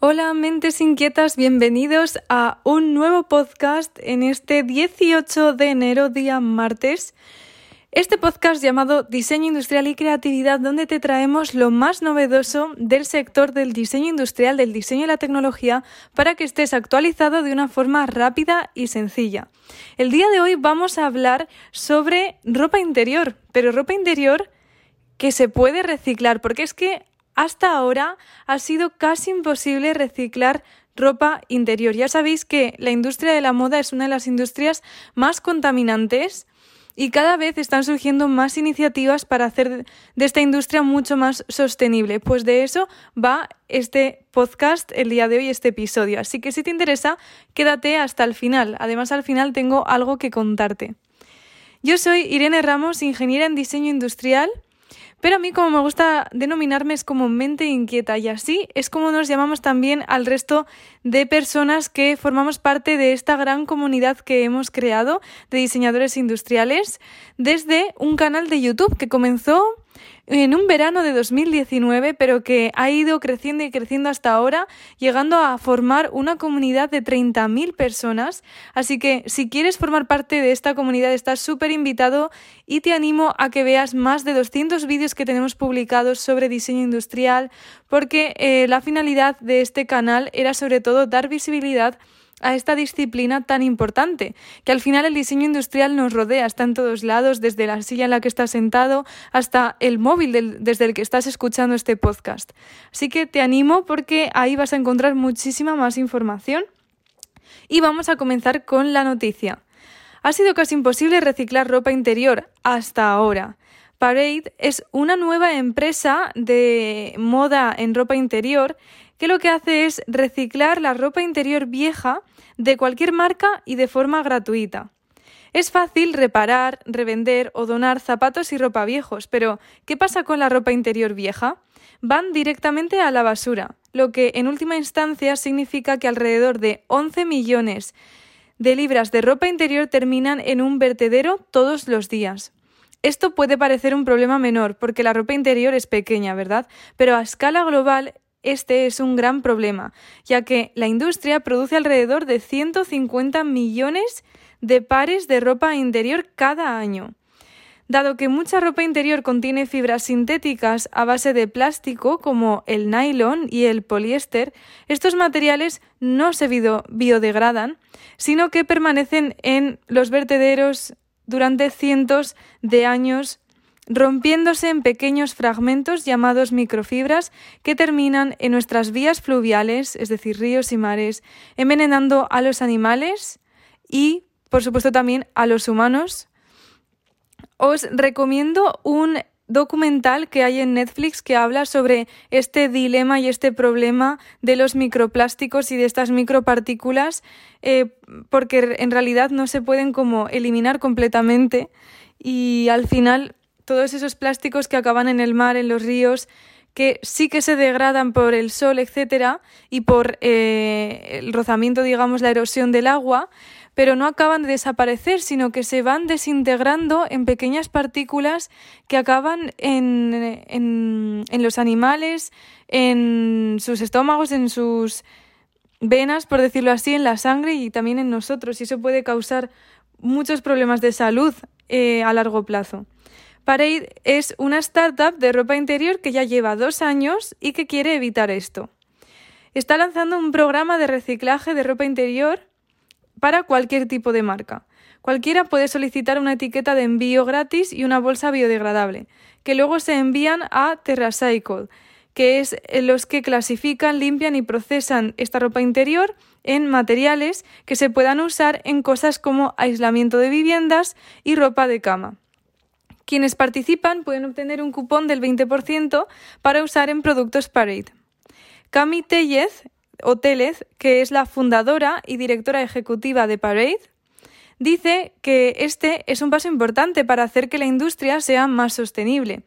Hola mentes inquietas, bienvenidos a un nuevo podcast en este 18 de enero, día martes. Este podcast llamado Diseño Industrial y Creatividad, donde te traemos lo más novedoso del sector del diseño industrial, del diseño y la tecnología, para que estés actualizado de una forma rápida y sencilla. El día de hoy vamos a hablar sobre ropa interior, pero ropa interior que se puede reciclar, porque es que hasta ahora ha sido casi imposible reciclar ropa interior. Ya sabéis que la industria de la moda es una de las industrias más contaminantes y cada vez están surgiendo más iniciativas para hacer de esta industria mucho más sostenible. Pues de eso va este podcast el día de hoy, este episodio. Así que si te interesa, quédate hasta el final. Además, al final tengo algo que contarte. Yo soy Irene Ramos, ingeniera en diseño industrial pero a mí como me gusta denominarme es como mente inquieta y así es como nos llamamos también al resto de personas que formamos parte de esta gran comunidad que hemos creado de diseñadores industriales desde un canal de YouTube que comenzó en un verano de 2019, pero que ha ido creciendo y creciendo hasta ahora, llegando a formar una comunidad de 30.000 personas. Así que si quieres formar parte de esta comunidad, estás súper invitado y te animo a que veas más de 200 vídeos que tenemos publicados sobre diseño industrial, porque eh, la finalidad de este canal era sobre todo dar visibilidad a esta disciplina tan importante, que al final el diseño industrial nos rodea, está en todos lados, desde la silla en la que estás sentado hasta el móvil desde el que estás escuchando este podcast. Así que te animo porque ahí vas a encontrar muchísima más información. Y vamos a comenzar con la noticia. Ha sido casi imposible reciclar ropa interior hasta ahora. Parade es una nueva empresa de moda en ropa interior que lo que hace es reciclar la ropa interior vieja de cualquier marca y de forma gratuita. Es fácil reparar, revender o donar zapatos y ropa viejos, pero ¿qué pasa con la ropa interior vieja? Van directamente a la basura, lo que en última instancia significa que alrededor de 11 millones de libras de ropa interior terminan en un vertedero todos los días. Esto puede parecer un problema menor porque la ropa interior es pequeña, ¿verdad? Pero a escala global este es un gran problema, ya que la industria produce alrededor de 150 millones de pares de ropa interior cada año. Dado que mucha ropa interior contiene fibras sintéticas a base de plástico como el nylon y el poliéster, estos materiales no se biodegradan, sino que permanecen en los vertederos durante cientos de años rompiéndose en pequeños fragmentos llamados microfibras que terminan en nuestras vías fluviales, es decir, ríos y mares, envenenando a los animales y, por supuesto, también a los humanos. Os recomiendo un documental que hay en Netflix que habla sobre este dilema y este problema de los microplásticos y de estas micropartículas, eh, porque en realidad no se pueden como eliminar completamente y al final todos esos plásticos que acaban en el mar, en los ríos, que sí que se degradan por el sol, etcétera, y por eh, el rozamiento, digamos, la erosión del agua, pero no acaban de desaparecer, sino que se van desintegrando en pequeñas partículas que acaban en, en, en los animales, en sus estómagos, en sus venas, por decirlo así, en la sangre y también en nosotros. Y eso puede causar muchos problemas de salud eh, a largo plazo. Parade es una startup de ropa interior que ya lleva dos años y que quiere evitar esto. Está lanzando un programa de reciclaje de ropa interior para cualquier tipo de marca. Cualquiera puede solicitar una etiqueta de envío gratis y una bolsa biodegradable, que luego se envían a TerraCycle, que es los que clasifican, limpian y procesan esta ropa interior en materiales que se puedan usar en cosas como aislamiento de viviendas y ropa de cama. Quienes participan pueden obtener un cupón del 20% para usar en productos Parade. Cami Tellez, o Tellez, que es la fundadora y directora ejecutiva de Parade, dice que este es un paso importante para hacer que la industria sea más sostenible,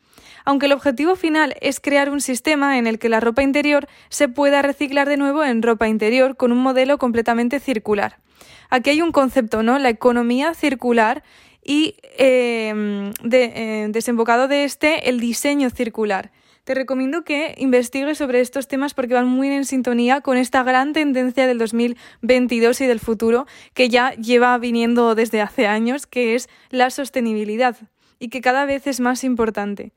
aunque el objetivo final es crear un sistema en el que la ropa interior se pueda reciclar de nuevo en ropa interior con un modelo completamente circular. Aquí hay un concepto, ¿no? La economía circular y em, de, eh, desembocado de este el diseño circular. te recomiendo que investigues sobre estos temas porque van muy en sintonía con esta gran tendencia del 2022 y del futuro que ya lleva viniendo desde hace años, que es la sostenibilidad y que cada vez es más importante.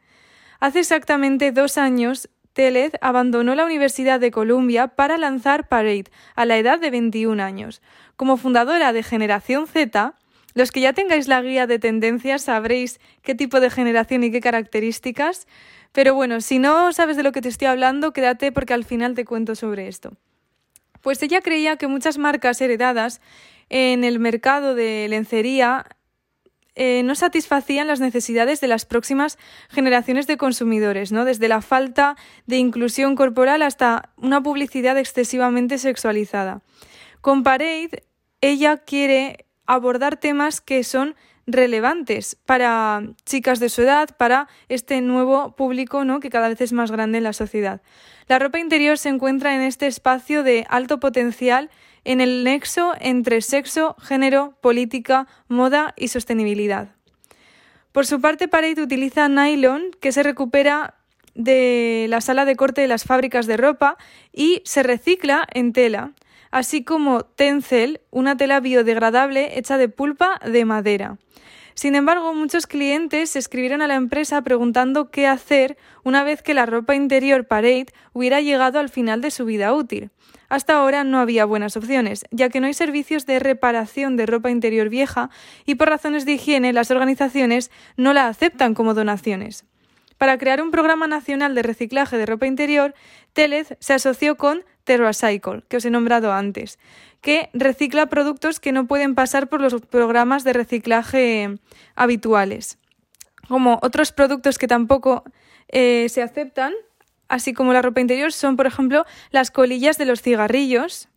Hace exactamente dos años, Telez abandonó la Universidad de Columbia para lanzar Parade a la edad de 21 años. Como fundadora de Generación Z, los que ya tengáis la guía de tendencias sabréis qué tipo de generación y qué características, pero bueno, si no sabes de lo que te estoy hablando, quédate porque al final te cuento sobre esto. Pues ella creía que muchas marcas heredadas en el mercado de lencería eh, no satisfacían las necesidades de las próximas generaciones de consumidores, ¿no? Desde la falta de inclusión corporal hasta una publicidad excesivamente sexualizada. Con Parade, ella quiere abordar temas que son relevantes para chicas de su edad, para este nuevo público ¿no? que cada vez es más grande en la sociedad. La ropa interior se encuentra en este espacio de alto potencial en el nexo entre sexo, género, política, moda y sostenibilidad. Por su parte, Parade utiliza nylon que se recupera de la sala de corte de las fábricas de ropa y se recicla en tela, así como Tencel, una tela biodegradable hecha de pulpa de madera. Sin embargo, muchos clientes escribieron a la empresa preguntando qué hacer una vez que la ropa interior Parade hubiera llegado al final de su vida útil. Hasta ahora no había buenas opciones, ya que no hay servicios de reparación de ropa interior vieja y por razones de higiene las organizaciones no la aceptan como donaciones. Para crear un programa nacional de reciclaje de ropa interior, Telez se asoció con TerraCycle, que os he nombrado antes, que recicla productos que no pueden pasar por los programas de reciclaje habituales. Como otros productos que tampoco eh, se aceptan, así como la ropa interior, son, por ejemplo, las colillas de los cigarrillos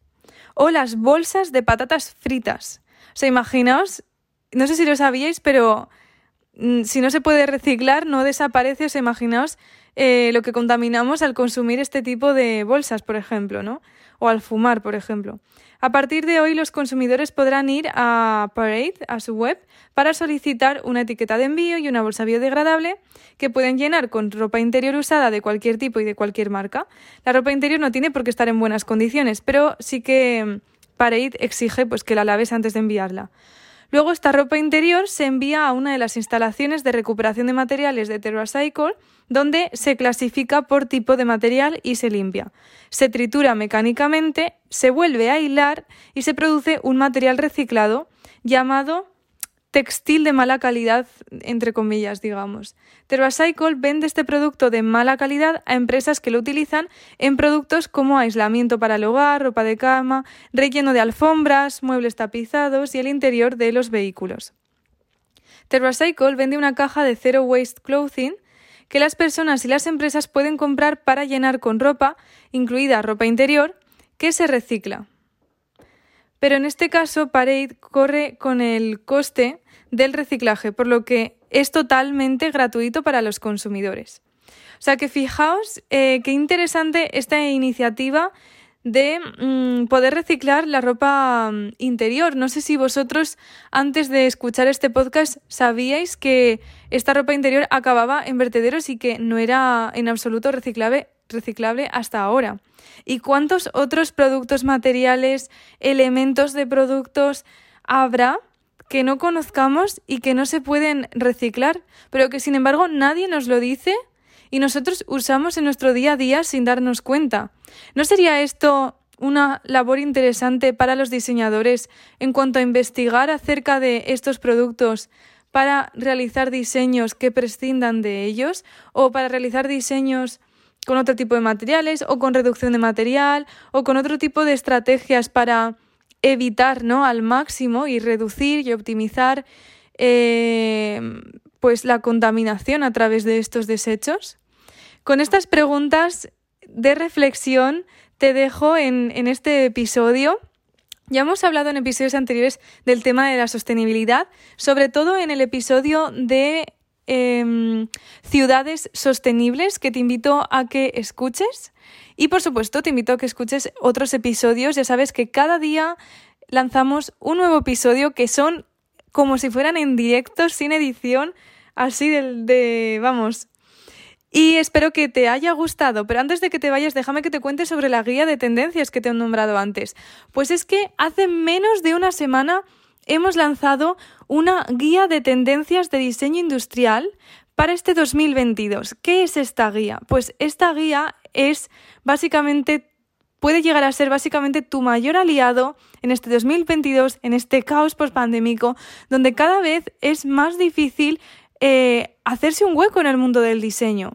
o las bolsas de patatas fritas. O sea, imaginaos, no sé si lo sabíais, pero si no se puede reciclar, no desaparece. O sea, imaginaos eh, lo que contaminamos al consumir este tipo de bolsas, por ejemplo, ¿no? O al fumar, por ejemplo. A partir de hoy, los consumidores podrán ir a Parade, a su web, para solicitar una etiqueta de envío y una bolsa biodegradable que pueden llenar con ropa interior usada de cualquier tipo y de cualquier marca. La ropa interior no tiene por qué estar en buenas condiciones, pero sí que Parade exige pues, que la laves antes de enviarla. Luego esta ropa interior se envía a una de las instalaciones de recuperación de materiales de TerraCycle, donde se clasifica por tipo de material y se limpia. Se tritura mecánicamente, se vuelve a hilar y se produce un material reciclado llamado textil de mala calidad, entre comillas, digamos. TerraCycle vende este producto de mala calidad a empresas que lo utilizan en productos como aislamiento para el hogar, ropa de cama, relleno de alfombras, muebles tapizados y el interior de los vehículos. TerraCycle vende una caja de Zero Waste Clothing que las personas y las empresas pueden comprar para llenar con ropa, incluida ropa interior, que se recicla. Pero en este caso, Parade corre con el coste del reciclaje, por lo que es totalmente gratuito para los consumidores. O sea que fijaos eh, qué interesante esta iniciativa de mm, poder reciclar la ropa mm, interior. No sé si vosotros antes de escuchar este podcast sabíais que esta ropa interior acababa en vertederos y que no era en absoluto reciclable, reciclable hasta ahora. ¿Y cuántos otros productos materiales, elementos de productos habrá que no conozcamos y que no se pueden reciclar, pero que sin embargo nadie nos lo dice y nosotros usamos en nuestro día a día sin darnos cuenta. ¿No sería esto una labor interesante para los diseñadores en cuanto a investigar acerca de estos productos para realizar diseños que prescindan de ellos o para realizar diseños con otro tipo de materiales o con reducción de material o con otro tipo de estrategias para evitar ¿no? al máximo y reducir y optimizar eh, pues la contaminación a través de estos desechos? Con estas preguntas de reflexión te dejo en, en este episodio. Ya hemos hablado en episodios anteriores del tema de la sostenibilidad, sobre todo en el episodio de Em, ciudades sostenibles que te invito a que escuches. Y por supuesto, te invito a que escuches otros episodios. Ya sabes que cada día lanzamos un nuevo episodio que son como si fueran en directo, sin edición, así de, de vamos. Y espero que te haya gustado, pero antes de que te vayas, déjame que te cuente sobre la guía de tendencias que te he nombrado antes. Pues es que hace menos de una semana hemos lanzado una guía de tendencias de diseño industrial para este 2022. ¿Qué es esta guía? Pues esta guía es básicamente puede llegar a ser básicamente tu mayor aliado en este 2022, en este caos pospandémico, donde cada vez es más difícil eh, hacerse un hueco en el mundo del diseño.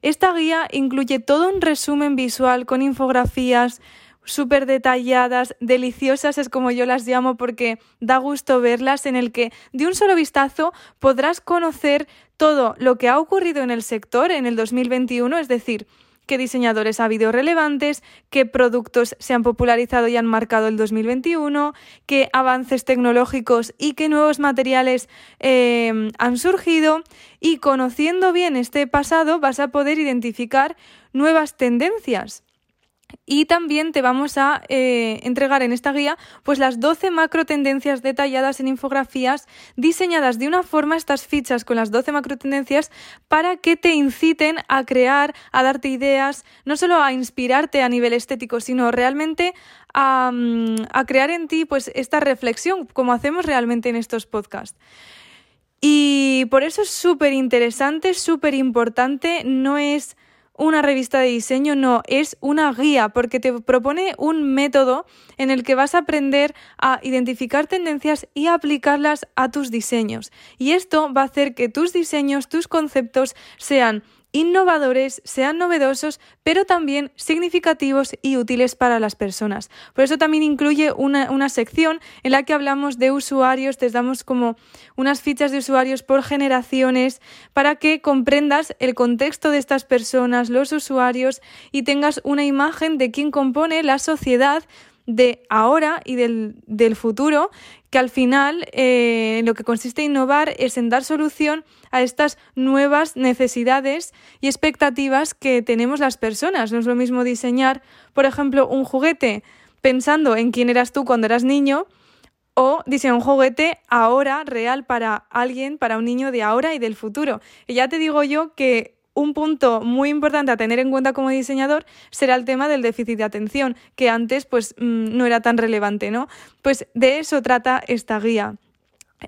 Esta guía incluye todo un resumen visual con infografías súper detalladas, deliciosas es como yo las llamo porque da gusto verlas, en el que de un solo vistazo podrás conocer todo lo que ha ocurrido en el sector en el 2021, es decir, qué diseñadores ha habido relevantes, qué productos se han popularizado y han marcado el 2021, qué avances tecnológicos y qué nuevos materiales eh, han surgido. Y conociendo bien este pasado vas a poder identificar nuevas tendencias. Y también te vamos a eh, entregar en esta guía pues las 12 macro tendencias detalladas en infografías diseñadas de una forma estas fichas con las 12 macro tendencias para que te inciten a crear, a darte ideas, no solo a inspirarte a nivel estético, sino realmente a, mm, a crear en ti pues esta reflexión como hacemos realmente en estos podcasts. Y por eso es súper interesante, súper importante, no es una revista de diseño, no, es una guía porque te propone un método en el que vas a aprender a identificar tendencias y aplicarlas a tus diseños. Y esto va a hacer que tus diseños, tus conceptos sean innovadores, sean novedosos, pero también significativos y útiles para las personas. Por eso también incluye una, una, sección en la que hablamos de usuarios, te damos como unas fichas de usuarios por generaciones para que comprendas el contexto de estas personas, los usuarios y tengas una imagen de quién compone la sociedad de ahora y del, del futuro, que al final eh, lo que consiste en innovar es en dar solución a estas nuevas necesidades y expectativas que tenemos las personas. No es lo mismo diseñar, por ejemplo, un juguete pensando en quién eras tú cuando eras niño, o diseñar un juguete ahora real para alguien, para un niño de ahora y del futuro. Y ya te digo yo que un punto muy importante a tener en cuenta como diseñador será el tema del déficit de atención, que antes pues mm, no era tan relevante, ¿no? Pues de eso trata esta guía.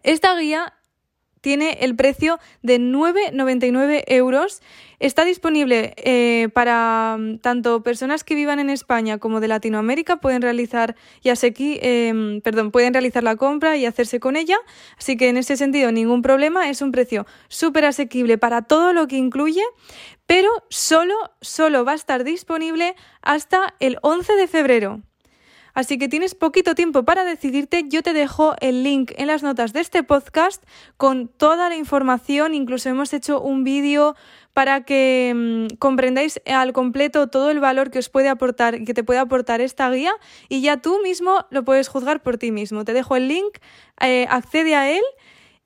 Esta guía tiene el precio de 9,99 euros. Está disponible eh, para mm, tanto personas que vivan en España como de Latinoamérica. Pueden realizar, ya em, perdón, pueden realizar la compra y hacerse con ella. Así que en ese sentido, ningún problema. Es un precio súper asequible para todo lo que incluye, pero solo, solo va a estar disponible hasta el 11 de febrero. Así que tienes poquito tiempo para decidirte. Yo te dejo el link en las notas de este podcast con toda la información. Incluso hemos hecho un vídeo para que mm, comprendáis al completo todo el valor que os puede aportar, que te puede aportar esta guía y ya tú mismo lo puedes juzgar por ti mismo. Te dejo el link, eh, accede a él.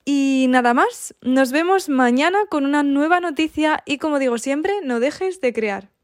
Y nada más, nos vemos mañana con una nueva noticia y como digo siempre, no dejes de crear.